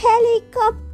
helicopter.